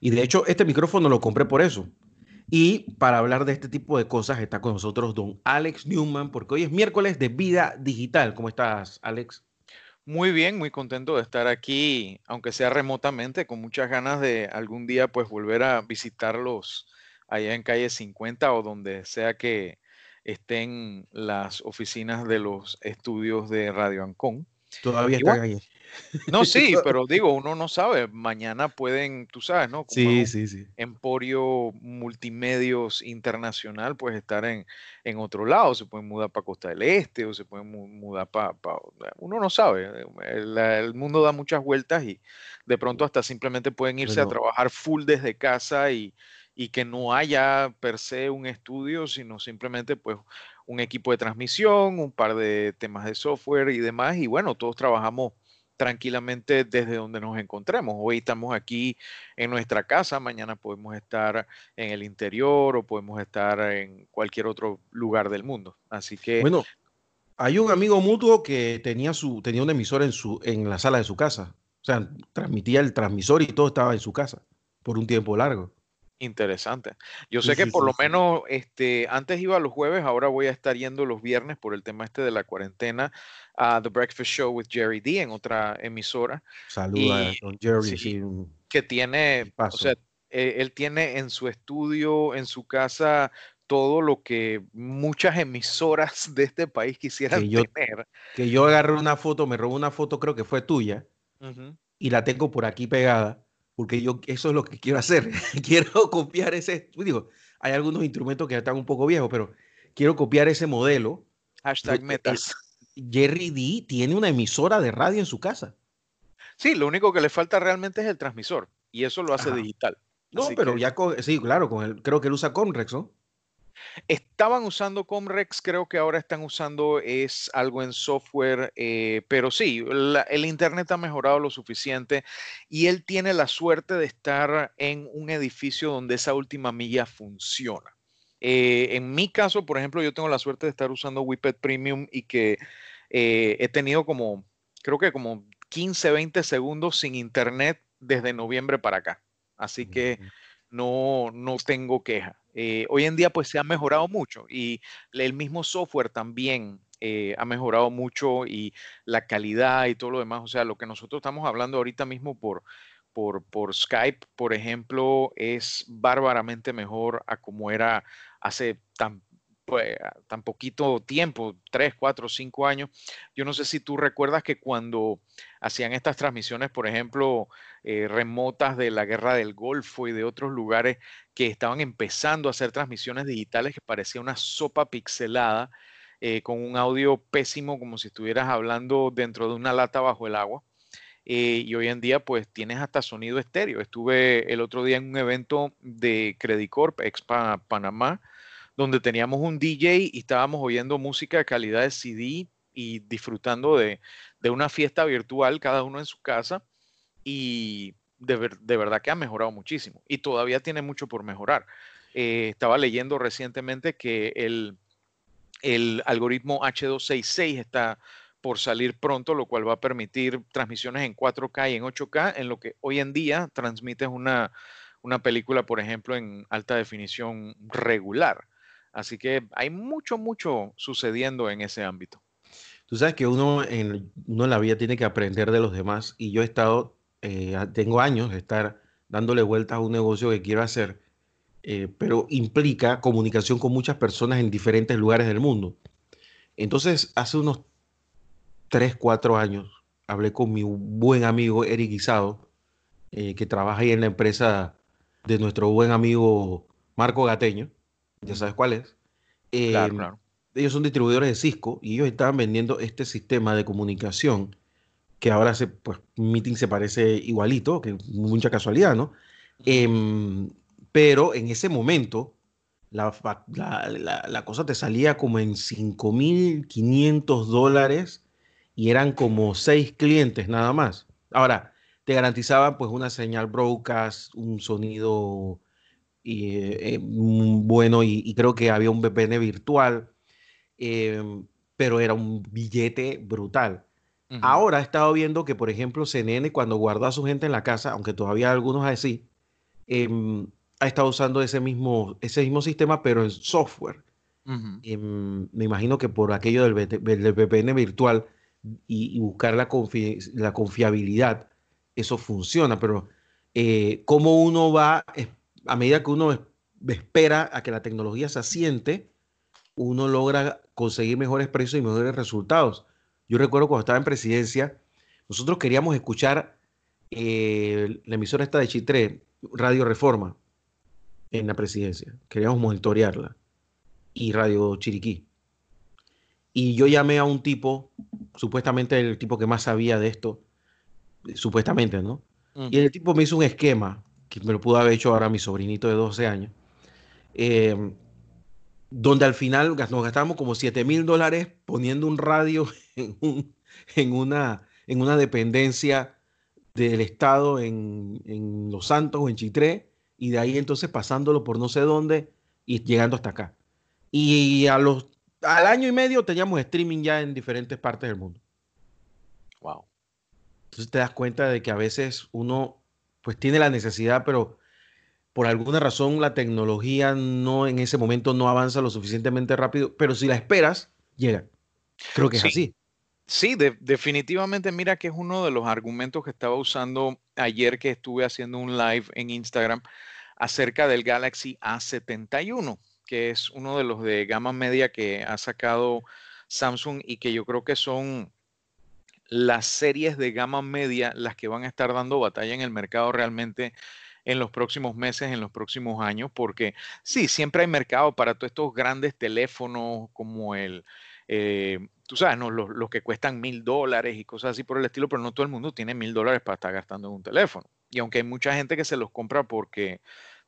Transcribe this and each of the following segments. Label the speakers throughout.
Speaker 1: Y de hecho, este micrófono lo compré por eso. Y para hablar de este tipo de cosas está con nosotros don Alex Newman, porque hoy es miércoles de vida digital. ¿Cómo estás, Alex?
Speaker 2: Muy bien, muy contento de estar aquí, aunque sea remotamente, con muchas ganas de algún día pues volver a visitarlos allá en calle 50 o donde sea que estén las oficinas de los estudios de Radio Ancon.
Speaker 1: Todavía están ahí.
Speaker 2: No, sí, pero digo, uno no sabe. Mañana pueden, tú sabes, ¿no?
Speaker 1: sí, sí, sí.
Speaker 2: Emporio Multimedios Internacional, pues estar en, en otro lado. Se pueden mudar para Costa del Este o se pueden mudar para. uno no sabe. El, mundo da muchas vueltas y de pronto hasta simplemente pueden irse a trabajar full desde casa y, y que no haya per se un estudio, sino simplemente pues un equipo de transmisión, un par de temas de software y demás. Y bueno, todos trabajamos tranquilamente desde donde nos encontremos. Hoy estamos aquí en nuestra casa, mañana podemos estar en el interior o podemos estar en cualquier otro lugar del mundo. Así que...
Speaker 1: Bueno, hay un amigo mutuo que tenía, su, tenía un emisor en, su, en la sala de su casa. O sea, transmitía el transmisor y todo estaba en su casa por un tiempo largo.
Speaker 2: Interesante. Yo sé que por lo menos este, antes iba los jueves, ahora voy a estar yendo los viernes por el tema este de la cuarentena a The Breakfast Show with Jerry D en otra emisora.
Speaker 1: Saluda a don Jerry.
Speaker 2: que tiene, o sea, e, él tiene en su estudio, en su casa, todo lo que muchas emisoras de este país quisieran tener.
Speaker 1: Que yo agarré una foto, me robó una foto, creo que fue tuya, y la tengo por aquí pegada porque yo eso es lo que quiero hacer. quiero copiar ese, digo, hay algunos instrumentos que están un poco viejos, pero quiero copiar ese modelo.
Speaker 2: Hashtag metas.
Speaker 1: Jerry D tiene una emisora de radio en su casa.
Speaker 2: Sí, lo único que le falta realmente es el transmisor y eso lo hace digital.
Speaker 1: No, pero ya sí, claro, con el, creo que él usa Conrex, ¿no?
Speaker 2: Estaban usando Comrex, creo que ahora están usando es algo en software, eh, pero sí, el Internet ha mejorado lo suficiente y él tiene la suerte de estar en un edificio donde esa última milla funciona. Eh, en mi caso, por ejemplo, yo tengo la suerte de estar usando Whippet Premium y que eh, he tenido como, creo que como 15, 20 segundos sin Internet desde noviembre para acá. Así que no, no tengo queja. Eh, hoy en día pues se ha mejorado mucho y el mismo software también eh, ha mejorado mucho y la calidad y todo lo demás. O sea, lo que nosotros estamos hablando ahorita mismo por, por, por Skype, por ejemplo, es bárbaramente mejor a como era hace tan pues, tan poquito tiempo, tres, cuatro, cinco años. Yo no sé si tú recuerdas que cuando hacían estas transmisiones, por ejemplo, eh, remotas de la guerra del Golfo y de otros lugares que estaban empezando a hacer transmisiones digitales que parecía una sopa pixelada, eh, con un audio pésimo, como si estuvieras hablando dentro de una lata bajo el agua. Eh, y hoy en día, pues tienes hasta sonido estéreo. Estuve el otro día en un evento de Credicorp, Expa Panamá, donde teníamos un DJ y estábamos oyendo música de calidad de CD y disfrutando de, una fiesta virtual, cada uno en su casa, y de, verdad que ha mejorado muchísimo y todavía tiene mucho por mejorar. Eh, estaba leyendo recientemente que el, el algoritmo H266 está por salir pronto, lo cual va a permitir transmisiones en 4K y en 8K, en lo que hoy en día transmites una, una película, por ejemplo, en alta definición regular. Así que hay mucho, mucho sucediendo en ese ámbito.
Speaker 1: Tú sabes que uno en, uno en la vida tiene que aprender de los demás y yo he estado, eh, tengo años de estar dándole vueltas a un negocio que quiero hacer, eh, pero implica comunicación con muchas personas en diferentes lugares del mundo. Entonces, hace unos 3, 4 años, hablé con mi buen amigo Eric Guisado, eh, que trabaja ahí en la empresa de nuestro buen amigo Marco Gateño ya sabes cuál es. Em, ellos son distribuidores de Cisco y ellos estaban vendiendo este sistema de comunicación que ahora se, pues, Meeting se parece igualito, que mucha casualidad, ¿no? Em, pero en ese momento la, la, cosa te salía como en 5.500 dólares y eran como seis clientes nada más. Ahora, te garantizaban pues una señal broadcast, un sonido y, eh, mm, bueno y, creo que había un VPN virtual, em, pero era un billete brutal. Ahora he estado viendo que, por ejemplo, CNN cuando guardó a su gente en la casa, aunque todavía algunos así, em, ha estado usando ese mismo, ese mismo sistema, pero en software. Em, me imagino que por aquello del, VPN virtual y, buscar la, la, confiabilidad, eso funciona, pero eh, cómo uno va, a medida que uno espera a que la tecnología se asiente, uno logra conseguir mejores precios y mejores resultados. Yo recuerdo cuando estaba en presidencia, nosotros queríamos escuchar eh, la emisora esta de Chitré, Radio Reforma, en la presidencia. Queríamos monitorearla. Y Radio Chiriquí. Y yo llamé a un tipo, supuestamente el tipo que más sabía de esto, supuestamente, ¿no? Y el tipo me hizo un esquema, que me lo pudo haber hecho ahora mi sobrinito de 12 años, eh, donde al final nos gastamos como 7 mil dólares poniendo un radio en, en, una, en una dependencia del Estado en, en Los Santos o en Chitré, y de ahí entonces pasándolo por no sé dónde y llegando hasta acá. Y a los, al año y medio teníamos streaming ya en diferentes partes del mundo.
Speaker 2: Wow.
Speaker 1: Entonces te das cuenta de que a veces uno pues tiene la necesidad, pero por alguna razón la tecnología no en ese momento no avanza lo suficientemente rápido, pero si la esperas, llega. Creo que es así.
Speaker 2: Sí, definitivamente mira que es uno de los argumentos que estaba usando ayer que estuve haciendo un live en Instagram acerca del Galaxy A71, que es uno de los de gama media que ha sacado Samsung y que yo creo que son las series de gama media las que van a estar dando batalla en el mercado realmente en los próximos meses, en los próximos años, porque sí, siempre hay mercado para todos estos grandes teléfonos como el, eh, tú sabes, ¿no? los, los que cuestan mil dólares y cosas así por el estilo, pero no todo el mundo tiene mil dólares para estar gastando en un teléfono. Y aunque hay mucha gente que se los compra porque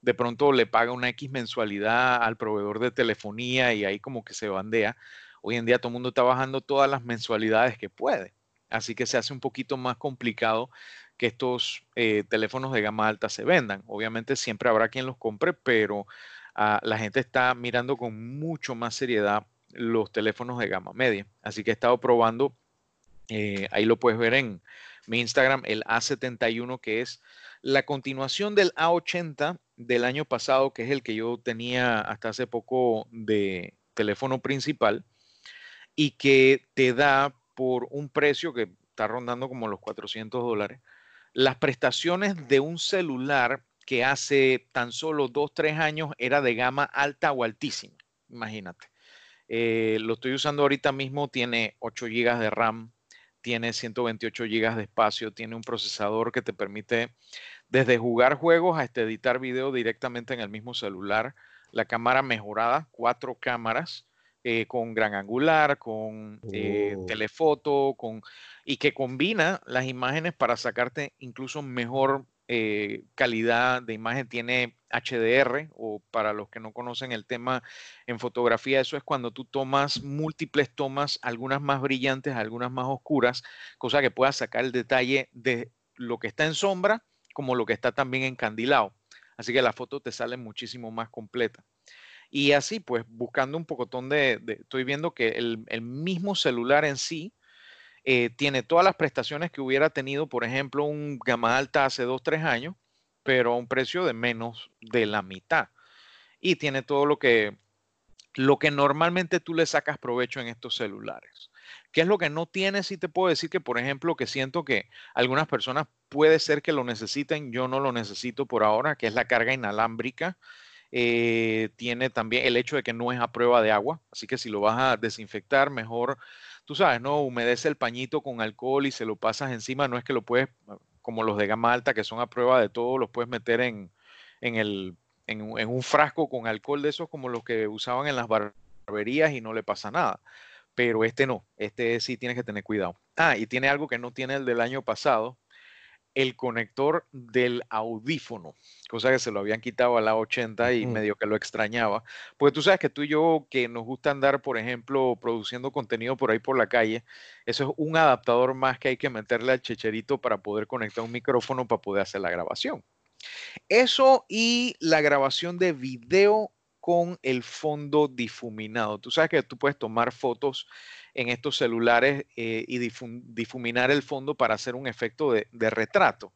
Speaker 2: de pronto le paga una X mensualidad al proveedor de telefonía y ahí como que se bandea, hoy en día todo el mundo está bajando todas las mensualidades que puede. Así que se hace un poquito más complicado que estos eh, teléfonos de gama alta se vendan. Obviamente siempre habrá quien los compre, pero ah, la gente está mirando con mucho más seriedad los teléfonos de gama media. Así que he estado probando, eh, ahí lo puedes ver en mi Instagram, el A71, que es la continuación del A80 del año pasado, que es el que yo tenía hasta hace poco de teléfono principal, y que te da por un precio que está rondando como los 400 dólares, las prestaciones de un celular que hace tan solo dos, tres años era de gama alta o altísima. Imagínate. Eh, lo estoy usando ahorita mismo, tiene 8 GB de RAM, tiene 128 GB de espacio, tiene un procesador que te permite desde jugar juegos hasta editar video directamente en el mismo celular. La cámara mejorada, cuatro cámaras eh, con gran angular, con eh, oh. telefoto, con, y que combina las imágenes para sacarte incluso mejor eh, calidad de imagen tiene HDR o para los que no conocen el tema en fotografía, eso es cuando tú tomas múltiples tomas, algunas más brillantes, algunas más oscuras, cosa que puedas sacar el detalle de lo que está en sombra como lo que está también encandilado. Así que la foto te sale muchísimo más completa. Y así, pues buscando un pocotón de, estoy viendo que el, mismo celular en sí, eh, tiene todas las prestaciones que hubiera tenido, por ejemplo, un gama alta hace dos, tres años, pero a un precio de menos de la mitad. Y tiene todo lo que, lo que normalmente tú le sacas provecho en estos celulares. ¿Qué es lo que no tiene? Sí te puedo decir que, por ejemplo, que siento que algunas personas puede ser que lo necesiten, yo no lo necesito por ahora, que es la carga inalámbrica. Eh, tiene también el hecho de que no es a prueba de agua, así que si lo vas a desinfectar, mejor tú sabes, ¿no? Humedece el pañito con alcohol y se lo pasas encima, no es que lo puedes, como los de gama alta, que son a prueba de todo, los puedes meter en, en, el, en, un frasco con alcohol de esos como los que usaban en las barberías y no le pasa nada. Pero este no, este sí tienes que tener cuidado. Ah, y tiene algo que no tiene el del año pasado, el conector del audífono, cosa que se lo habían quitado a la 80 y medio que lo extrañaba. Porque tú sabes que tú y yo, que nos gusta andar, por ejemplo, produciendo contenido por ahí por la calle, eso es un adaptador más que hay que meterle al checherito para poder conectar un micrófono para poder hacer la grabación. Eso y la grabación de video con el fondo difuminado. Tú sabes que tú puedes tomar fotos en estos celulares eh, y difuminar el fondo para hacer un efecto de, retrato.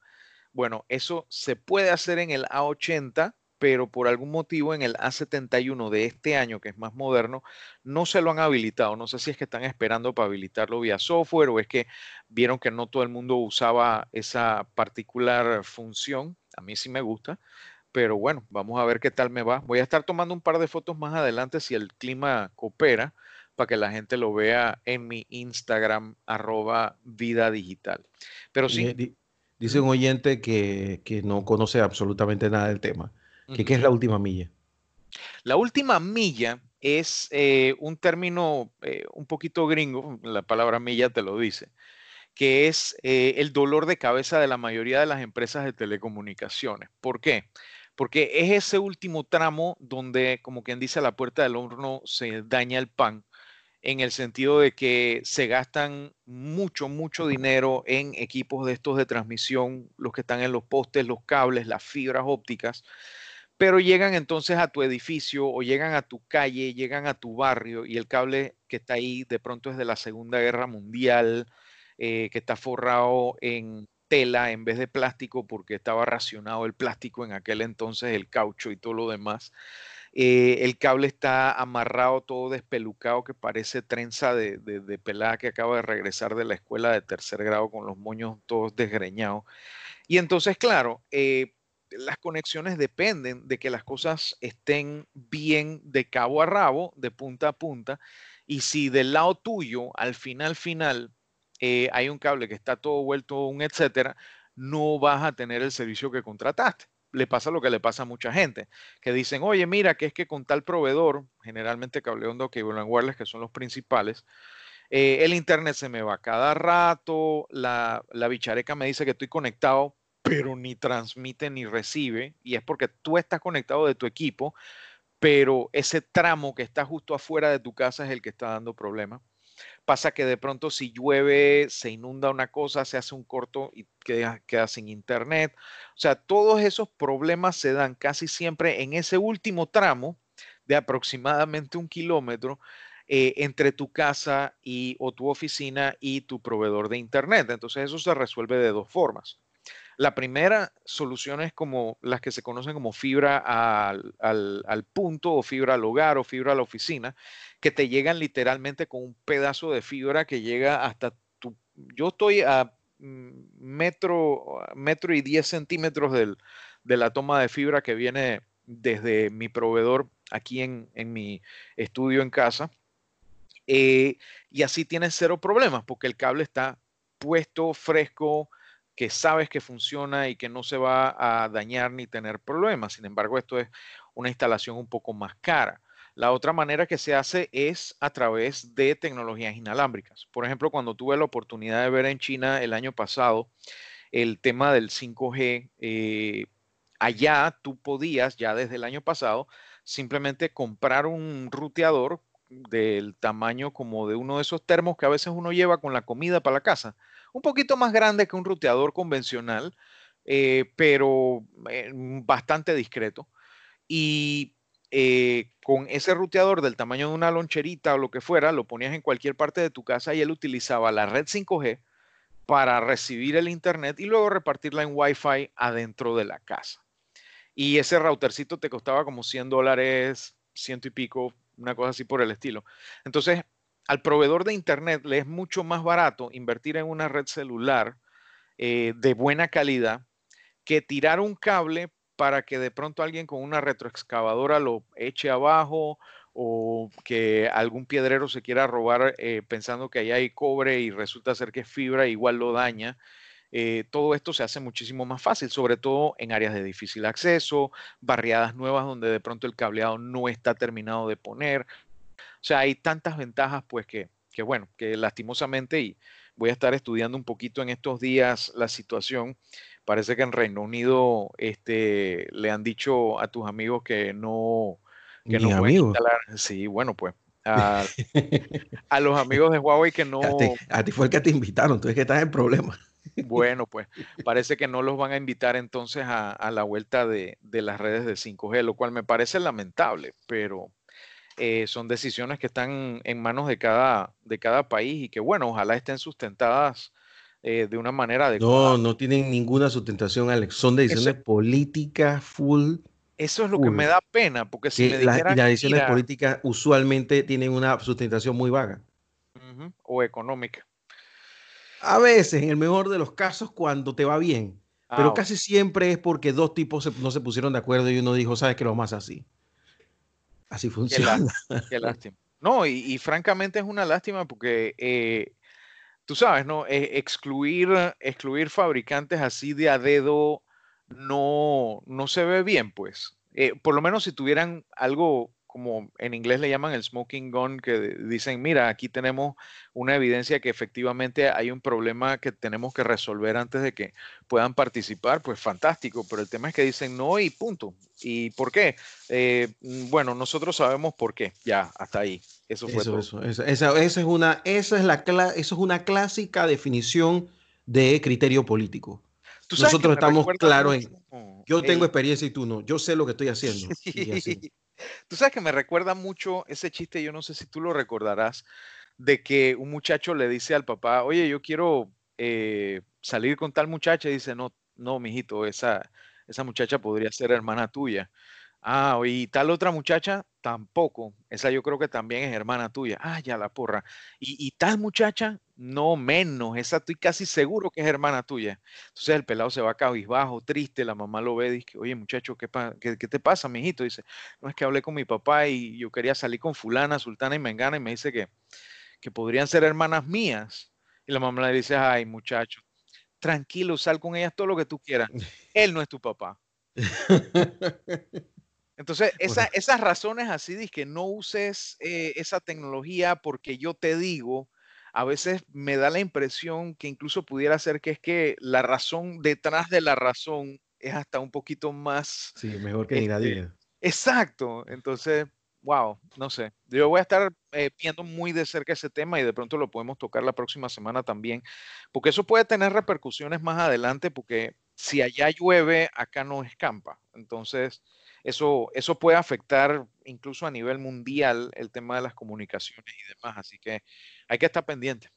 Speaker 2: Bueno, eso se puede hacer en el A80, pero por algún motivo en el A71 de este año, que es más moderno, no se lo han habilitado. No sé si es que están esperando para habilitarlo vía software o es que vieron que no todo el mundo usaba esa particular función. A mí sí me gusta, pero bueno, vamos a ver qué tal me va. Voy a estar tomando un par de fotos más adelante si el clima coopera para que la gente lo vea en mi Instagram, arroba vida digital. Pero sí.
Speaker 1: Dice un oyente que, que no conoce absolutamente nada del tema ¿Qué, es la última milla?
Speaker 2: La última milla es eh, un término eh, un poquito gringo, la palabra milla te lo dice, que es eh, el dolor de cabeza de la mayoría de las empresas de telecomunicaciones. ¿Por qué? Porque es ese último tramo donde, como quien dice, a la puerta del horno se daña el pan en el sentido de que se gastan mucho, mucho dinero en equipos de estos de transmisión, los que están en los postes, los cables, las fibras ópticas, pero llegan entonces a tu edificio o llegan a tu calle, llegan a tu barrio y el cable que está ahí de pronto es de la Segunda Guerra Mundial, eh, que está forrado en tela en vez de plástico porque estaba racionado el plástico en aquel entonces, el caucho y todo lo demás. Eh, el cable está amarrado, todo despelucado, que parece trenza de, de, pelada que acaba de regresar de la escuela de tercer grado con los moños todos desgreñados. Y entonces, claro, eh, las conexiones dependen de que las cosas estén bien de cabo a rabo, de punta a punta. Y si del lado tuyo, al final, final, eh, hay un cable que está todo vuelto un etcétera, no vas a tener el servicio que contrataste. Le pasa lo que le pasa a mucha gente, que dicen, oye, mira, que es que con tal proveedor, generalmente Cable Hondo, Cable Wireless, que son los principales, eh, el internet se me va cada rato, la, la bichareca me dice que estoy conectado, pero ni transmite ni recibe, y es porque tú estás conectado de tu equipo, pero ese tramo que está justo afuera de tu casa es el que está dando problemas. Pasa que de pronto si llueve, se inunda una cosa, se hace un corto y queda, queda sin internet. O sea, todos esos problemas se dan casi siempre en ese último tramo de aproximadamente un kilómetro eh, entre tu casa y, o tu oficina y tu proveedor de internet. Entonces eso se resuelve de dos formas. La primera solución es como las que se conocen como fibra al, punto o fibra al hogar o fibra a la oficina, que te llegan literalmente con un pedazo de fibra que llega hasta tu... Yo estoy a mm, metro, metro y 10 centímetros de la toma de fibra que viene desde mi proveedor aquí en, mi estudio en casa. Eh, y así tienes cero problemas porque el cable está puesto, fresco, que sabes que funciona y que no se va a dañar ni tener problemas. Sin embargo, esto es una instalación un poco más cara. La otra manera que se hace es a través de tecnologías inalámbricas. Por ejemplo, cuando tuve la oportunidad de ver en China el año pasado el tema del 5G, eh, allá tú podías ya desde el año pasado simplemente comprar un ruteador del tamaño como de uno de esos termos que a veces uno lleva con la comida para la casa un poquito más grande que un ruteador convencional, eh, pero eh, bastante discreto. Y eh, con ese ruteador del tamaño de una loncherita o lo que fuera, lo ponías en cualquier parte de tu casa y él utilizaba la red 5G para recibir el internet y luego repartirla en Wi-Fi adentro de la casa. Y ese routercito te costaba como 100 dólares, ciento y pico, una cosa así por el estilo. Entonces, al proveedor de Internet le es mucho más barato invertir en una red celular eh, de buena calidad que tirar un cable para que de pronto alguien con una retroexcavadora lo eche abajo o que algún piedrero se quiera robar eh, pensando que ahí hay cobre y resulta ser que es fibra, igual lo daña. Eh, todo esto se hace muchísimo más fácil, sobre todo en áreas de difícil acceso, barriadas nuevas donde de pronto el cableado no está terminado de poner, o sea, hay tantas ventajas, pues, que, bueno, que lastimosamente, y voy a estar estudiando un poquito en estos días la situación, parece que en Reino Unido este, le han dicho a tus amigos que no, que no pueden instalar. Sí, bueno, pues a, los amigos de Huawei que no.
Speaker 1: A ti, fue el que te invitaron, tú es que estás en problema.
Speaker 2: Bueno, pues parece que no los van a invitar entonces a, la vuelta de, de, las redes de 5G, lo cual me parece lamentable, pero, eh, son decisiones que están en manos de cada, de cada país y que, bueno, ojalá estén sustentadas eh, de una manera
Speaker 1: adecuada. No, no tienen ninguna sustentación, Alex. Son decisiones políticas full.
Speaker 2: Eso es lo que me da pena, porque si me
Speaker 1: las, las decisiones políticas usualmente tienen una sustentación muy vaga.
Speaker 2: o económica.
Speaker 1: A veces, en el mejor de los casos, cuando te va bien. pero ah, casi siempre es porque dos tipos no se pusieron de acuerdo y uno dijo, sabes que lo más así. Así funciona.
Speaker 2: Qué lástima. No, y, francamente es una lástima porque eh, tú sabes, ¿no? E, excluir, excluir fabricantes así de a dedo no, no se ve bien, pues. Eh, por lo menos si tuvieran algo como en inglés le llaman el smoking gun, que dicen, mira, aquí tenemos una evidencia que efectivamente hay un problema que tenemos que resolver antes de que puedan participar, pues fantástico, pero el tema es que dicen no y punto. ¿Y por qué? Eh, mm, bueno, nosotros sabemos por qué, ya, hasta ahí. Eso fue
Speaker 1: eso, Eso, esa, es una, esa, es la, eso es una clásica definición de criterio político. Nosotros estamos claros en... Yo tengo experiencia y tú no. Yo sé lo que estoy haciendo.
Speaker 2: Tú sabes que me recuerda mucho ese chiste, yo no sé si tú lo recordarás, de que un muchacho le dice al papá, oye, yo quiero eh, salir con tal muchacha, y dice, no, no, mijito, esa, esa muchacha podría ser hermana tuya. Ah, y tal otra muchacha, tampoco. Esa yo creo que también es hermana tuya. Ah, ya la porra. Y, tal muchacha, no menos. Esa estoy casi seguro que es hermana tuya. Entonces el pelado se va cabizbajo, triste. La mamá lo ve y dice, oye muchacho, ¿qué, qué, te pasa, mijito? Dice, no es que hablé con mi papá y yo quería salir con fulana, sultana y mengana y me dice que, que podrían ser hermanas mías. Y la mamá le dice, ay muchacho, tranquilo, sal con ellas todo lo que tú quieras. Él no es tu papá. Entonces, esas razones así de que no uses eh, esa tecnología porque yo te digo, a veces me da la impresión que incluso pudiera ser que es que la razón detrás de la razón es hasta un poquito más...
Speaker 1: Sí, mejor que este,
Speaker 2: Exacto. Entonces, wow, no sé. Yo voy a estar eh, viendo muy de cerca ese tema y de pronto lo podemos tocar la próxima semana también, porque eso puede tener repercusiones más adelante, porque si allá llueve, acá no escampa. Entonces eso, eso puede afectar incluso a nivel mundial el tema de las comunicaciones y demás. Así que hay que estar pendiente.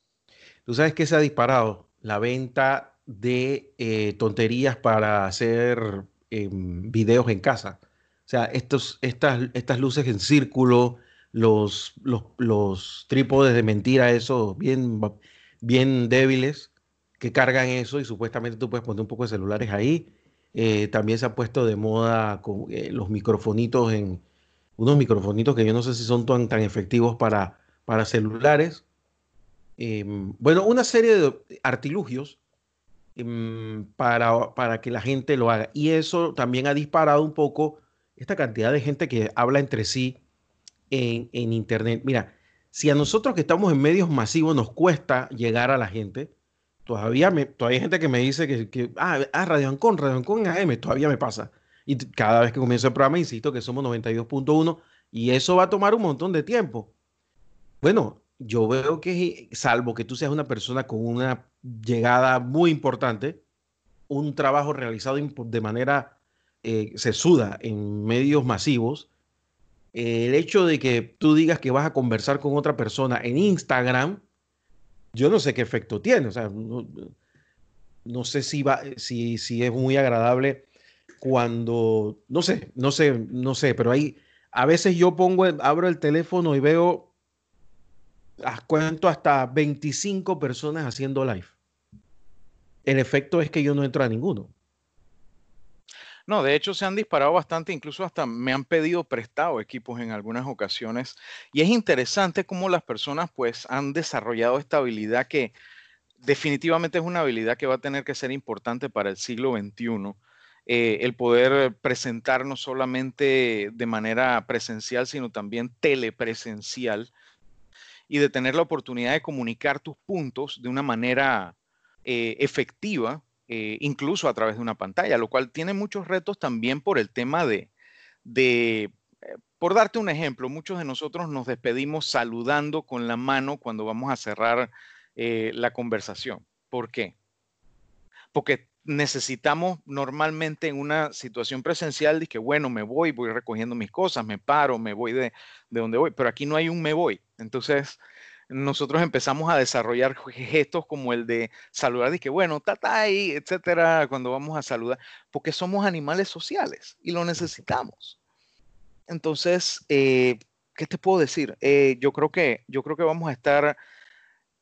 Speaker 1: Tú sabes que se ha disparado la venta de eh, tonterías para hacer em, videos en casa. O sea, estos, estas, estas luces en círculo, los, los, los trípodes de mentira, esos bien, bien débiles, que cargan eso y supuestamente tú puedes poner un poco de celulares ahí eh, también se ha puesto de moda con, eh, los microfonitos en unos microfonitos que yo no sé si son tan, tan efectivos para, para celulares. Em, bueno, una serie de artilugios em, para, para que la gente lo haga. Y eso también ha disparado un poco esta cantidad de gente que habla entre sí en, en Internet. Mira, si a nosotros que estamos en medios masivos nos cuesta llegar a la gente, todavía, me, todavía hay gente que me dice que, ah, ah, Radio Ancon, Radio Ancon AM, todavía me pasa. Y cada vez que comienzo el programa, insisto que somos 92.1 y eso va a tomar un montón de tiempo. Bueno, yo veo que, salvo que tú seas una persona con una llegada muy importante, un trabajo realizado de manera eh, sesuda en medios masivos, el hecho de que tú digas que vas a conversar con otra persona en Instagram, yo no sé qué efecto tiene, o sea, no, sé si, va, si, si es muy agradable cuando, no sé, no sé, no sé, pero ahí a veces yo pongo, abro el teléfono y veo, cuento hasta 25 personas haciendo live. El efecto es que yo no entro a ninguno.
Speaker 2: No, de hecho se han disparado bastante, incluso hasta me han pedido prestado equipos en algunas ocasiones. Y es interesante cómo las personas pues han desarrollado esta habilidad que definitivamente es una habilidad que va a tener que ser importante para el siglo XXI. Eh, el poder presentar no solamente de manera presencial, sino también telepresencial y de tener la oportunidad de comunicar tus puntos de una manera eh, efectiva eh, incluso a través de una pantalla, lo cual tiene muchos retos también por el tema de, de eh, por darte un ejemplo, muchos de nosotros nos despedimos saludando con la mano cuando vamos a cerrar eh, la conversación. ¿Por qué? Porque necesitamos normalmente en una situación presencial de que, bueno, me voy, voy recogiendo mis cosas, me paro, me voy de, de donde voy, pero aquí no hay un me voy. Entonces, nosotros empezamos a desarrollar gestos como el de saludar y que bueno, tatay, etcétera, cuando vamos a saludar, porque somos animales sociales y lo necesitamos. Entonces, eh, ¿qué te puedo decir? Eh, yo creo que yo creo que vamos a estar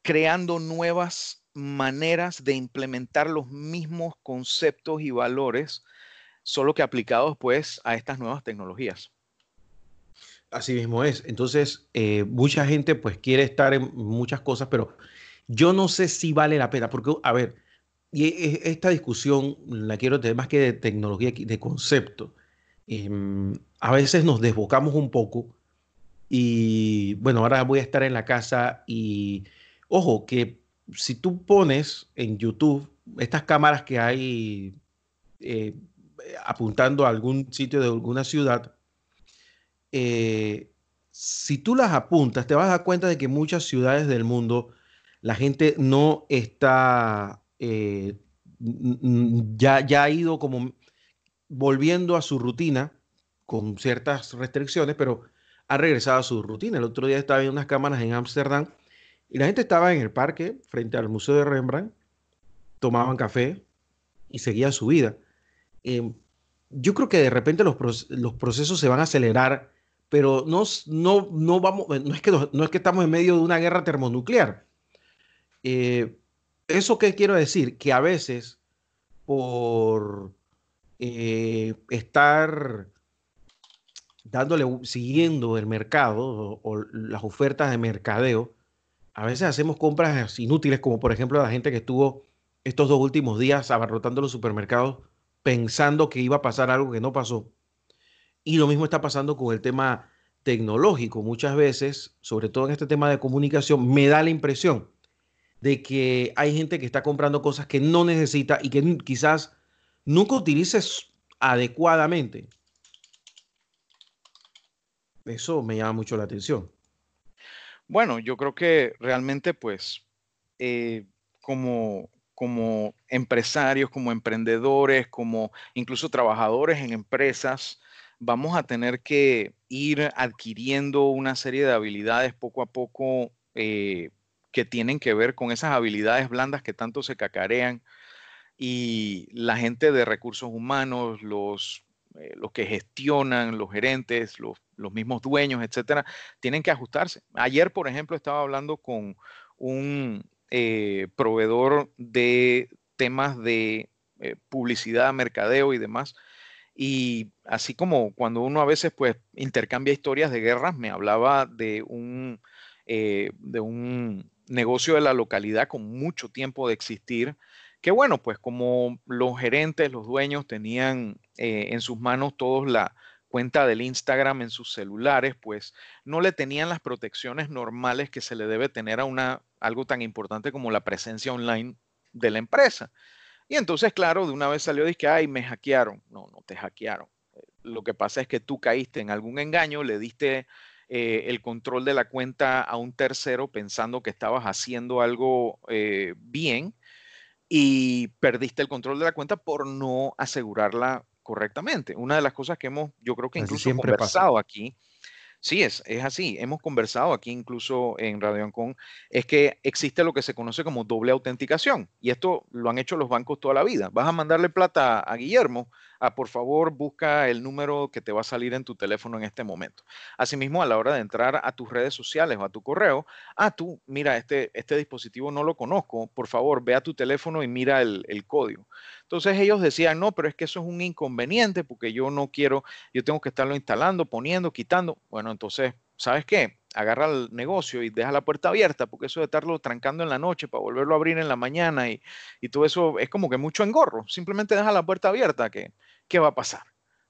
Speaker 2: creando nuevas maneras de implementar los mismos conceptos y valores, solo que aplicados pues a estas nuevas tecnologías.
Speaker 1: Así mismo es. Entonces, eh, mucha gente pues quiere estar en muchas cosas, pero yo no sé si vale la pena, porque, a ver, y e, e, esta discusión la quiero tener más que de tecnología, de concepto. Em, a veces nos desbocamos un poco y, bueno, ahora voy a estar en la casa y, ojo, que si tú pones en YouTube estas cámaras que hay eh, apuntando a algún sitio de alguna ciudad, eh, si tú las apuntas, te vas a dar cuenta de que muchas ciudades del mundo la gente no está, eh, ya, ya ha ido como volviendo a su rutina con ciertas restricciones, pero ha regresado a su rutina. El otro día estaba viendo unas cámaras en Ámsterdam y la gente estaba en el parque frente al Museo de Rembrandt, tomaban café y seguía su vida. Eh, yo creo que de repente los, los procesos se van a acelerar pero no, no, no, vamos, no, es que, no es que estamos en medio de una guerra termonuclear. Eh, ¿Eso qué quiero decir? Que a veces, por eh, estar dándole, siguiendo el mercado o, las ofertas de mercadeo, a veces hacemos compras inútiles, como por ejemplo la gente que estuvo estos dos últimos días abarrotando los supermercados pensando que iba a pasar algo que no pasó. Y lo mismo está pasando con el tema tecnológico. Muchas veces, sobre todo en este tema de comunicación, me da la impresión de que hay gente que está comprando cosas que no necesita y que quizás nunca utilices adecuadamente. Eso me llama mucho la atención.
Speaker 2: Bueno, yo creo que realmente, pues, eh, como, como empresarios, como emprendedores, como incluso trabajadores en empresas, vamos a tener que ir adquiriendo una serie de habilidades poco a poco eh, que tienen que ver con esas habilidades blandas que tanto se cacarean y la gente de recursos humanos, los, eh, los que gestionan, los gerentes, los, mismos dueños, etcétera, tienen que ajustarse. Ayer, por ejemplo, estaba hablando con un eh, proveedor de temas de publicidad, mercadeo y demás, y así como cuando uno a veces pues intercambia historias de guerras, me hablaba de un, eh, de un negocio de la localidad con mucho tiempo de existir, que bueno, pues como los gerentes, los dueños tenían eh, en sus manos todos la cuenta del Instagram en sus celulares, pues no le tenían las protecciones normales que se le debe tener a una, algo tan importante como la presencia online de la empresa. Y entonces, claro, de una vez salió y que, ay, me hackearon. No, no te hackearon. Lo que pasa es que tú caíste en algún engaño, le diste eh, el control de la cuenta a un tercero pensando que estabas haciendo algo eh, bien y perdiste el control de la cuenta por no asegurarla correctamente. Una de las cosas que hemos, yo creo que incluso conversado aquí, Sí, es, es así. Hemos conversado aquí incluso en Radio Ancon, es que existe lo que se conoce como doble autenticación. Y esto lo han hecho los bancos toda la vida. Vas a mandarle plata a Guillermo, a por favor busca el número que te va a salir en tu teléfono en este momento. Asimismo, a la hora de entrar a tus redes sociales o a tu correo, ah, tú, mira, este, este dispositivo no lo conozco, por favor, ve a tu teléfono y mira el, el código. Entonces ellos decían, no, pero es que eso es un inconveniente porque yo no quiero, yo tengo que estarlo instalando, poniendo, quitando. Bueno, entonces, ¿sabes qué? Agarra el negocio y deja la puerta abierta, porque eso de estarlo trancando en la noche para volverlo a abrir en la mañana y, y todo eso es como que mucho engorro. Simplemente deja la puerta abierta, que, ¿qué va a pasar?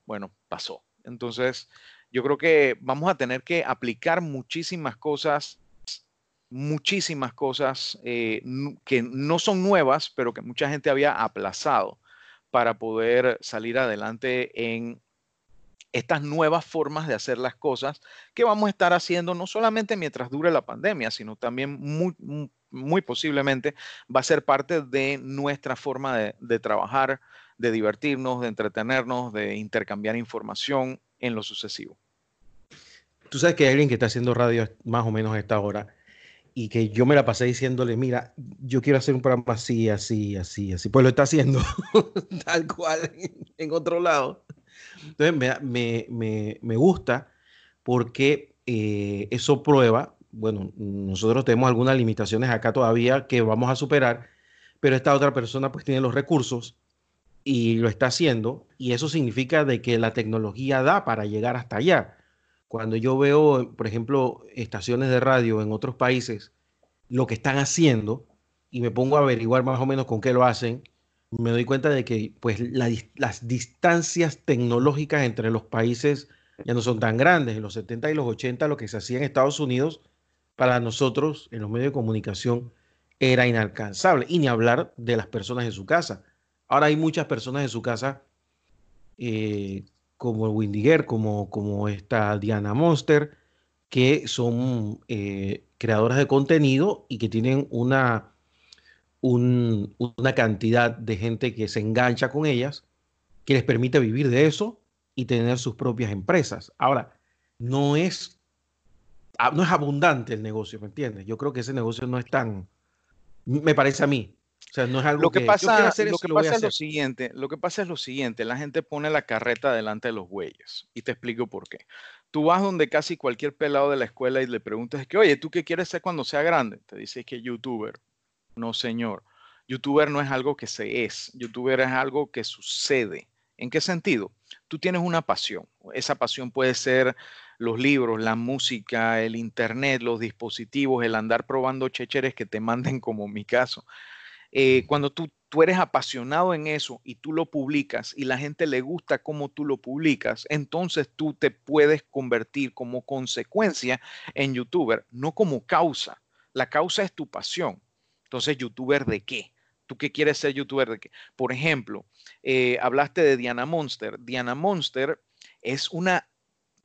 Speaker 2: Bueno, pasó. Entonces, yo creo que vamos a tener que aplicar muchísimas cosas muchísimas cosas eh, que no son nuevas, pero que mucha gente había aplazado para poder salir adelante en estas nuevas formas de hacer las cosas que vamos a estar haciendo no solamente mientras dure la pandemia, sino también muy, muy posiblemente va a ser parte de nuestra forma de, de trabajar, de divertirnos, de entretenernos, de intercambiar información en lo sucesivo.
Speaker 1: Tú sabes que hay alguien que está haciendo radio más o menos a esta hora y que yo me la pasé diciéndole, mira, yo quiero hacer un programa así, así, así, así. Pues lo está haciendo tal cual en otro lado. Entonces me, gusta porque eh, eso prueba, bueno, nosotros tenemos algunas limitaciones acá todavía que vamos a superar, pero esta otra persona pues tiene los recursos y lo está haciendo y eso significa de que la tecnología da para llegar hasta allá. Cuando yo veo, por ejemplo, estaciones de radio en otros países, lo que están haciendo y me pongo a averiguar más o menos con qué lo hacen, me doy cuenta de que pues las distancias tecnológicas entre los países ya no son tan grandes. En los 70 y los 80 lo que se hacía en Estados Unidos para nosotros en los medios de comunicación era inalcanzable. Y ni hablar de las personas en su casa. Ahora hay muchas personas en su casa eh, como Windiger, como, como esta Diana Monster, que son eh, creadoras de contenido y que tienen una una cantidad de gente que se engancha con ellas, que les permite vivir de eso y tener sus propias empresas. Ahora, no es, ah, no es abundante el negocio, ¿me entiendes? Yo creo que ese negocio no es tan, me parece a mí. O sea, no es algo
Speaker 2: lo que, pasa, lo que pasa es lo siguiente, lo que pasa es lo siguiente, la gente pone la carreta delante de los bueyes y te explico por qué. Tú vas donde casi cualquier pelado de la escuela y le preguntas que, oye, ¿tú qué quieres ser cuando sea grande? Te dice que youtuber. No, señor. Youtuber no es algo que se es, youtuber es algo que sucede. ¿En qué sentido? Tú tienes una pasión. Esa pasión puede ser los libros, la música, el internet, los dispositivos, el andar probando checheres que te manden, como mi caso. Eh, cuando tú, tú eres apasionado en eso y tú lo publicas y la gente le gusta cómo tú lo publicas, entonces tú te puedes convertir como consecuencia en youtuber, no como causa. La causa es tu pasión. Entonces, ¿youtuber de qué? ¿Tú qué quieres ser youtuber de qué? Por ejemplo, eh, hablaste de Diana Monster. Diana Monster es una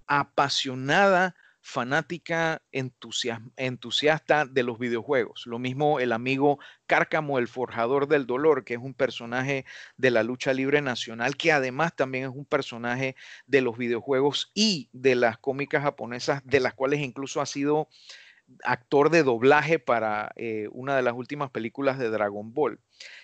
Speaker 2: apasionada fanática entusiasta de los videojuegos. Lo mismo el amigo Cárcamo, el forjador del dolor, que es un personaje de la lucha libre nacional, que además también es un personaje de los videojuegos y de las cómicas japonesas, de las cuales incluso ha sido actor de doblaje para eh, una de las últimas películas de Dragon Ball.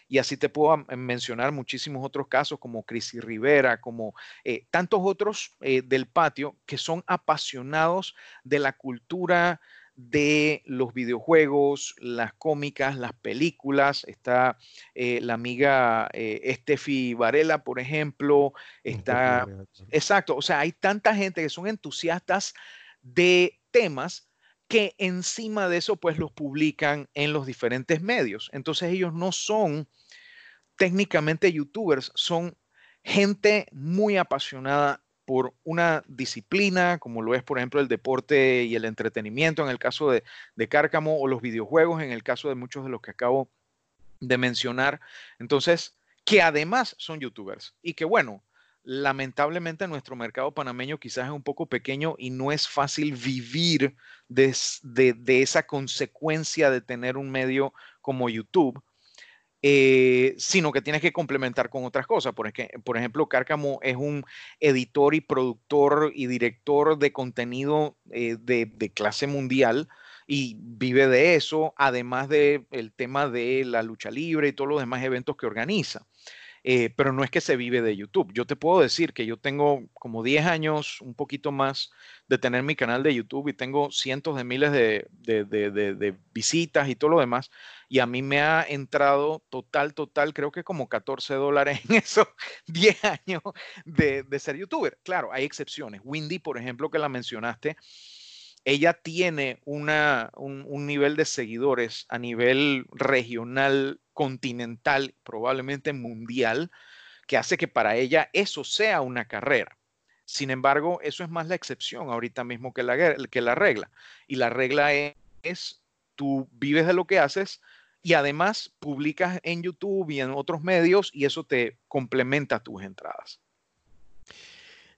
Speaker 2: Y así te puedo mencionar muchísimos otros casos como Chrissy Rivera, como eh, tantos otros eh, del patio que son apasionados de la cultura de los videojuegos, las cómicas, las películas. Está la amiga Steffi Varela, por ejemplo. Está. Exacto. O sea, hay tanta gente que son entusiastas de temas que encima de eso pues los publican en los diferentes medios. Entonces ellos no son técnicamente youtubers, son gente muy apasionada por una disciplina, como lo es, por ejemplo, el deporte y el entretenimiento en el caso de, de Cárcamo o los videojuegos en el caso de muchos de los que acabo de mencionar. Entonces, que además son youtubers y que bueno, lamentablemente nuestro mercado panameño quizás es un poco pequeño y no es fácil vivir de, esa consecuencia de tener un medio como YouTube. Eh, sino que tienes que complementar con otras cosas. Por, por ejemplo, Cárcamo es un editor y productor y director de contenido eh, de, clase mundial y vive de eso, además del el tema de la lucha libre y todos los demás eventos que organiza. Eh, pero no es que se vive de YouTube. Yo te puedo decir que yo tengo como 10 años, un poquito más, de tener mi canal de YouTube y tengo cientos de miles de, visitas y todo lo demás. Y a mí me ha entrado total, total, creo que como 14 dólares en esos 10 años de, ser youtuber. Claro, hay excepciones. Windy, por ejemplo, que la mencionaste, ella tiene una, un, nivel de seguidores a nivel regional, continental, probablemente mundial, que hace que para ella eso sea una carrera. Sin embargo, eso es más la excepción ahorita mismo que la, que la regla. Y la regla es, es, tú vives de lo que haces y además publicas en YouTube y en otros medios y eso te complementa tus entradas.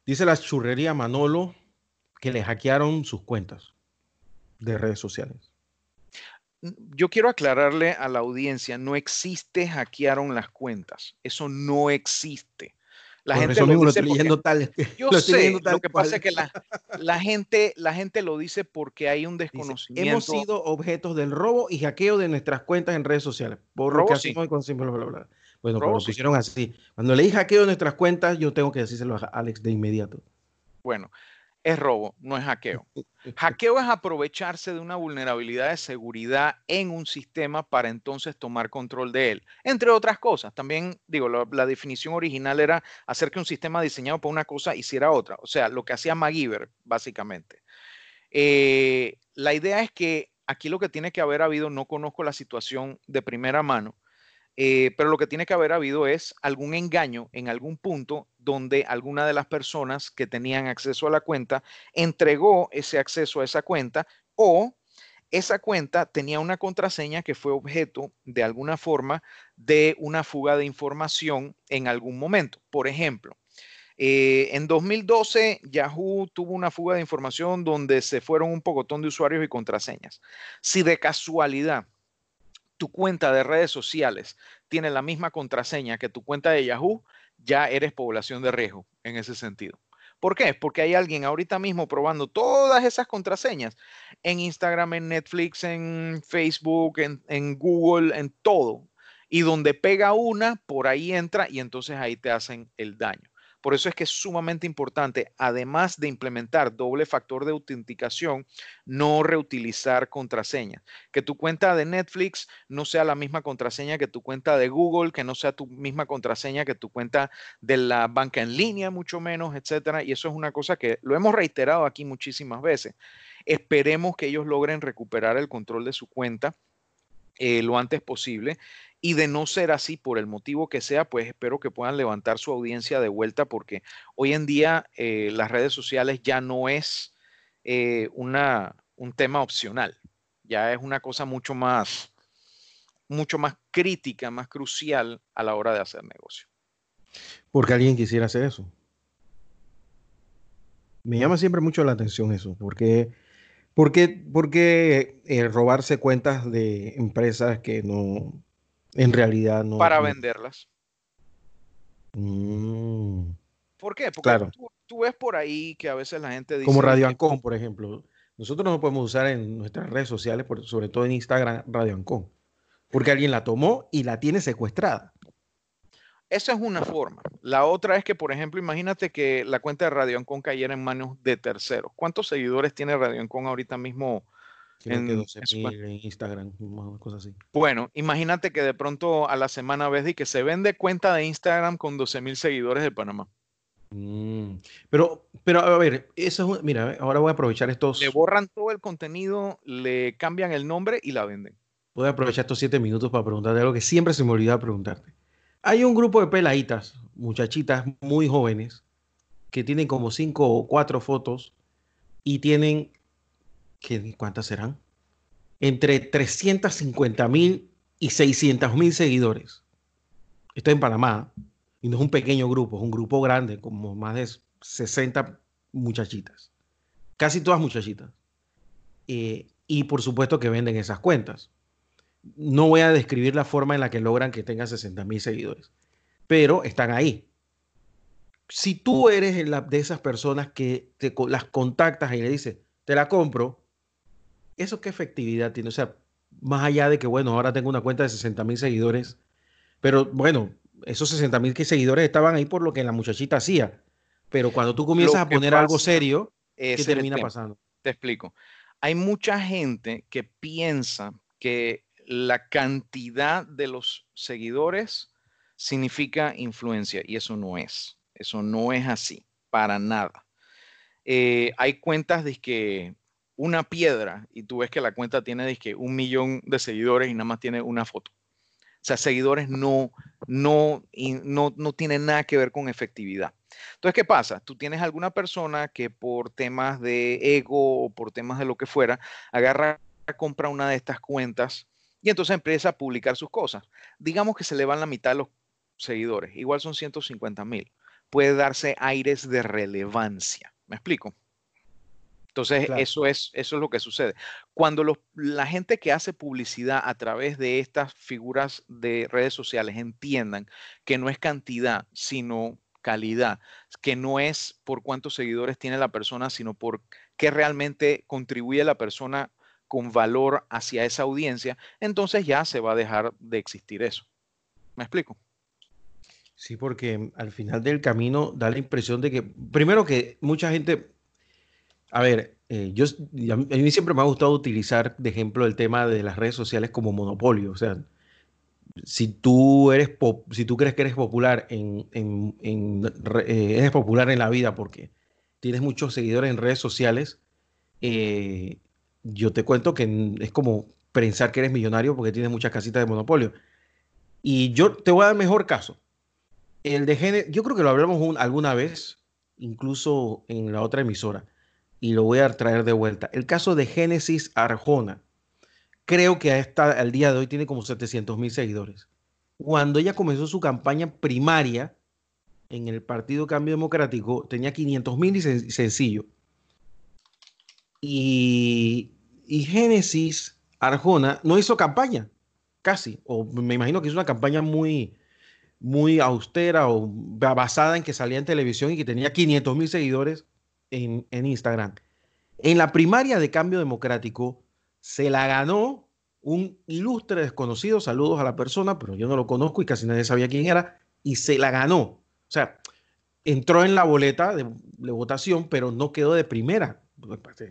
Speaker 1: Dice la churrería Manolo, que le hackearon sus cuentas de redes sociales.
Speaker 2: Yo quiero aclararle a la audiencia, no existe hackearon las cuentas, eso no existe. La gente lo, dice leyendo tal. Yo sé, lo que pasa es que la, gente, la gente lo dice porque hay un desconocimiento.
Speaker 1: hemos sido objetos del robo y hackeo de nuestras cuentas en redes sociales. Por lo que hacemos con bla, bla, bla. Bueno, robo, lo hicieron así. Cuando leí hackeo de nuestras cuentas, yo tengo que decírselo a Alex de inmediato.
Speaker 2: Bueno, es robo, no es hackeo. Hackeo es aprovecharse de una vulnerabilidad de seguridad en un sistema para entonces tomar control de él. Entre otras cosas, también digo, la, definición original era hacer que un sistema diseñado para una cosa hiciera otra. O sea, lo que hacía MacGyver, básicamente. Eh, la idea es que aquí lo que tiene que haber habido, no conozco la situación de primera mano, eh, pero lo que tiene que haber habido es algún engaño en algún punto donde alguna de las personas que tenían acceso a la cuenta entregó ese acceso a esa cuenta o esa cuenta tenía una contraseña que fue objeto de alguna forma de una fuga de información en algún momento. Por ejemplo, eh, en 2012, Yahoo tuvo una fuga de información donde se fueron un pocotón de usuarios y contraseñas. Si de casualidad tu cuenta de redes sociales tiene la misma contraseña que tu cuenta de Yahoo, ya eres población de riesgo en ese sentido. ¿Por qué? Porque hay alguien ahorita mismo probando todas esas contraseñas en Instagram, en Netflix, en Facebook, en, en Google, en todo. Y donde pega una, por ahí entra y entonces ahí te hacen el daño. Por eso es que es sumamente importante, además de implementar doble factor de autenticación, no reutilizar contraseñas. Que tu cuenta de Netflix no sea la misma contraseña que tu cuenta de Google, que no sea tu misma contraseña que tu cuenta de la banca en línea, mucho menos, etcétera. Y eso es una cosa que lo hemos reiterado aquí muchísimas veces. Esperemos que ellos logren recuperar el control de su cuenta. Eh, lo antes posible y de no ser así, por el motivo que sea, pues espero que puedan levantar su audiencia de vuelta porque hoy en día eh, las redes sociales ya no es eh, una, un tema opcional, ya es una cosa mucho más, mucho más crítica, más crucial a la hora de hacer negocio.
Speaker 1: Porque alguien quisiera hacer eso. Me llama siempre mucho la atención eso, porque, porque, porque eh, robarse cuentas de empresas que no, en realidad no.
Speaker 2: Para venderlas. Mm. ¿Por qué? Porque claro. tú, ves por ahí que a veces la gente dice.
Speaker 1: Como Radio Ancon, por ejemplo. Nosotros no podemos usar en nuestras redes sociales, sobre todo en Instagram, Radio Ancon. Porque alguien la tomó y la tiene secuestrada.
Speaker 2: Esa es una forma. La otra es que, por ejemplo, imagínate que la cuenta de Radio Ancon cayera en manos de terceros. ¿Cuántos seguidores tiene Radio Ancon ahorita mismo
Speaker 1: en, Instagram, cosas así.
Speaker 2: Bueno, imagínate que de pronto a la semana ves y que se vende cuenta de Instagram con 12 mil seguidores de Panamá.
Speaker 1: Mm, pero, pero a ver, eso es, mira, ahora voy a aprovechar estos.
Speaker 2: Le borran todo el contenido, le cambian el nombre y la venden.
Speaker 1: Voy a aprovechar estos siete minutos para preguntarte algo que siempre se me olvidaba preguntarte. Hay un grupo de peladitas, muchachitas muy jóvenes, que tienen como cinco o cuatro fotos y tienen ¿cuántas serán? Entre 350 mil y 600 mil seguidores. Esto en Panamá. Y no es un pequeño grupo, es un grupo grande, como más de 60 muchachitas. Casi todas muchachitas. Eh, y por supuesto que venden esas cuentas. No voy a describir la forma en la que logran que tengan 60 mil seguidores, pero están ahí. Si tú eres de esas personas que las contactas y le dices, te la compro, ¿eso qué efectividad tiene? O sea, más allá de que, bueno, ahora tengo una cuenta de 60 mil seguidores, pero bueno, esos 60 mil seguidores estaban ahí por lo que la muchachita hacía. Pero cuando tú comienzas a poner algo serio, ¿qué termina pasando?
Speaker 2: Te explico. Hay mucha gente que piensa que la cantidad de los seguidores significa influencia y eso no es. Eso no es así, para nada. Eh, hay cuentas de que una piedra y tú ves que la cuenta tiene un millón de seguidores y nada más tiene una foto. O sea, seguidores no, no, no, no tienen nada que ver con efectividad. Entonces, ¿qué pasa? Tú tienes alguna persona que por temas de ego o por temas de lo que fuera, agarra, compra una de estas cuentas y entonces empieza a publicar sus cosas. Digamos que se le van la mitad de los seguidores, igual son 150 mil. Puede darse aires de relevancia. ¿Me explico? Entonces, eso, es, eso es lo que sucede. Cuando la gente que hace publicidad a través de estas figuras de redes sociales entiendan que no es cantidad, sino calidad, que no es por cuántos seguidores tiene la persona, sino por qué realmente contribuye la persona con valor hacia esa audiencia, entonces ya se va a dejar de existir eso. ¿Me explico?
Speaker 1: Sí, porque al final del camino da la impresión de que, primero que mucha gente, a ver, eh, a mí siempre me ha gustado utilizar de ejemplo el tema de las redes sociales como monopolio. O sea, si tú eres si tú crees que eres popular en, eh, eres popular en la vida porque tienes muchos seguidores en redes sociales, eh, yo te cuento que es como pensar que eres millonario porque tienes muchas casitas de monopolio. Y yo te voy a dar mejor caso. El de yo creo que lo hablamos alguna vez, incluso en la otra emisora y lo voy a traer de vuelta. El caso de Génesis Arjona, creo que hasta al día de hoy tiene como 700 mil seguidores. Cuando ella comenzó su campaña primaria en el Partido Cambio Democrático, tenía 500 mil y sencillo. Y, y Génesis Arjona no hizo campaña, casi, o me imagino que hizo una campaña muy, muy austera o basada en que salía en televisión y que tenía 500 mil seguidores en, Instagram. En la primaria de cambio democrático se la ganó un ilustre desconocido, saludos a la persona, pero yo no lo conozco y casi nadie sabía quién era, y se la ganó. O sea, entró en la boleta de, votación, pero no quedó de primera.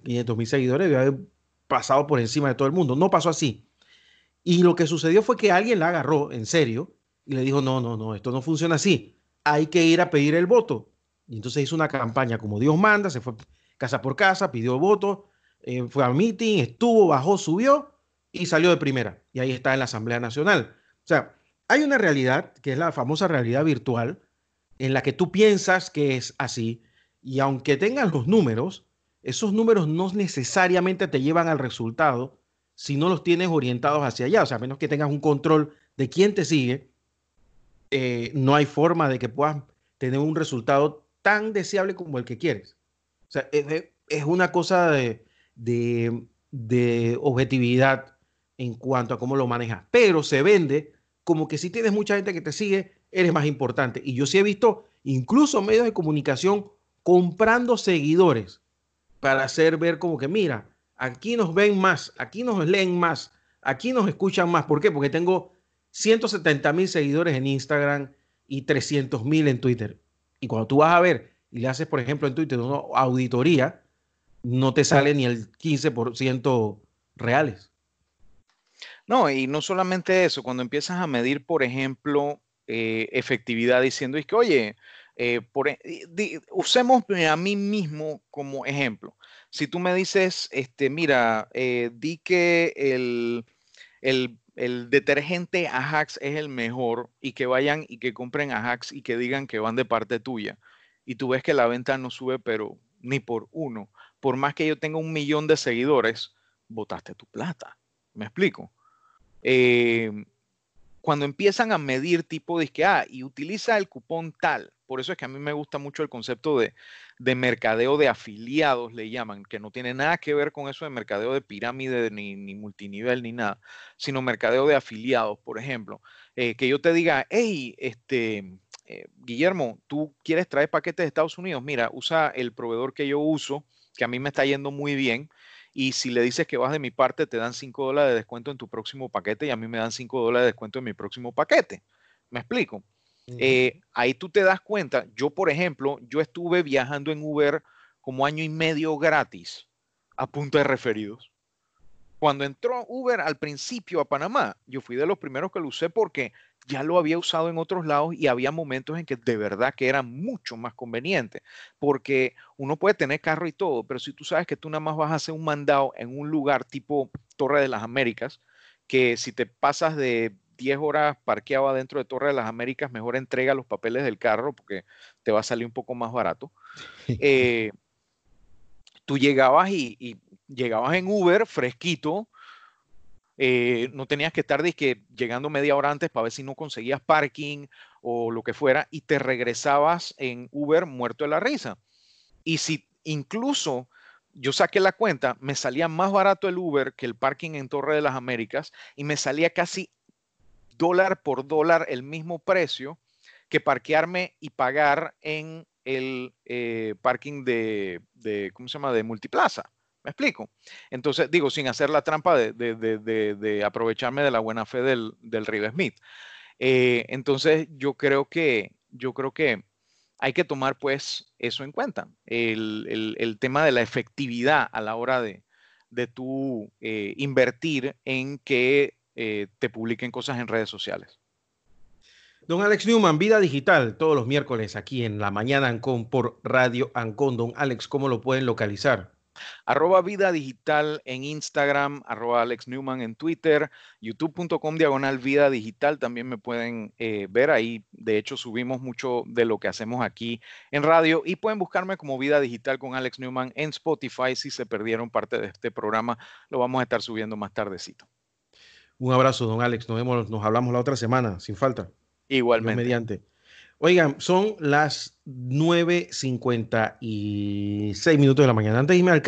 Speaker 1: 500 mil seguidores debe haber pasado por encima de todo el mundo. No pasó así. Y lo que sucedió fue que alguien la agarró en serio y le dijo, no, no, no, esto no funciona así. Hay que ir a pedir el voto. Y entonces hizo una campaña como Dios manda, se fue casa por casa, pidió votos, eh, fue a meeting, estuvo, bajó, subió y salió de primera. Y ahí está en la Asamblea Nacional. O sea, hay una realidad que es la famosa realidad virtual en la que tú piensas que es así y aunque tengan los números, esos números no necesariamente te llevan al resultado si no los tienes orientados hacia allá. O sea, a menos que tengas un control de quién te sigue, eh, no hay forma de que puedas tener un resultado tan deseable como el que quieres. O sea, es, una cosa de, de, objetividad en cuanto a cómo lo manejas, pero se vende como que si tienes mucha gente que te sigue, eres más importante. Y yo sí he visto incluso medios de comunicación comprando seguidores para hacer ver como que, mira, aquí nos ven más, aquí nos leen más, aquí nos escuchan más. ¿Por qué? Porque tengo 170 mil seguidores en Instagram y 300 mil en Twitter. Y cuando tú vas a ver y le haces, por ejemplo, en Twitter una auditoría, no te sale ni el 15% reales.
Speaker 2: No, y no solamente eso, cuando empiezas a medir, por ejemplo, eh, efectividad diciendo, es que, oye, eh, e, usemos a mí mismo como ejemplo. Si tú me dices, este, mira, eh, di que el, el el detergente Ajax es el mejor y que vayan y que compren Ajax y que digan que van de parte tuya. Y tú ves que la venta no sube, pero ni por uno. Por más que yo tenga un millón de seguidores, botaste tu plata. ¿Me explico? Eh, cuando empiezan a medir tipo de que, ah, y utiliza el cupón tal. Por eso es que a mí me gusta mucho el concepto de, de mercadeo de afiliados, le llaman, que no tiene nada que ver con eso de mercadeo de pirámide, ni, ni multinivel, ni nada, sino mercadeo de afiliados, por ejemplo. Eh, que yo te diga, hey, este, eh, Guillermo, tú quieres traer paquetes de Estados Unidos, mira, usa el proveedor que yo uso, que a mí me está yendo muy bien y si le dices que vas de mi parte, te dan 5 dólares de descuento en tu próximo paquete y a mí me dan 5 dólares de descuento en mi próximo paquete. ¿Me explico? Eh, ahí tú te das cuenta, yo por ejemplo, yo estuve viajando en Uber como año y medio gratis a punto de referidos. Cuando entró Uber al principio a Panamá, yo fui de los primeros que lo usé porque ya lo había usado en otros lados y había momentos en que de verdad que era mucho más conveniente, porque uno puede tener carro y todo, pero si tú sabes que tú nada más vas a hacer un mandado en un lugar tipo Torre de las Américas, que si te pasas de 10 horas parqueado adentro de Torre de las Américas, mejor entrega los papeles del carro porque te va a salir un poco más barato. Eh, tú llegabas y llegabas en Uber fresquito, eh, no tenías que estar llegando media hora antes para ver si no conseguías parking o lo que fuera y te regresabas en Uber muerto de la risa. Y si incluso yo saqué la cuenta, me salía más barato el Uber que el parking en Torre de las Américas y me salía casi dólar por dólar el mismo precio que parquearme y pagar en el eh, parking de, ¿cómo se llama?, de multiplaza. ¿Me explico? Entonces, digo, sin hacer la trampa de, aprovecharme de la buena fe del, del River Smith. Eh, entonces, yo creo que, yo creo que hay que tomar pues eso en cuenta, el, tema de la efectividad a la hora de, de tú eh, invertir en que eh, te publiquen cosas en redes sociales.
Speaker 1: Don Alex Newman, Vida Digital, todos los miércoles aquí en la mañana Ancon por Radio Ancon. Don Alex, ¿cómo lo pueden localizar?
Speaker 2: Arroba Vida Digital en Instagram, arroba Alex Newman en Twitter, youtube.com diagonal Vida Digital, también me pueden eh, ver ahí. De hecho, subimos mucho de lo que hacemos aquí en radio y pueden buscarme como Vida Digital con Alex Newman en Spotify. Si se perdieron parte de este programa, lo vamos a estar subiendo más tardecito.
Speaker 1: Un abrazo, don Alex. Nos vemos, nos hablamos la otra semana, sin falta.
Speaker 2: Igualmente.
Speaker 1: mediante. Oigan, son las 9.56 minutos de la mañana. Antes de irme al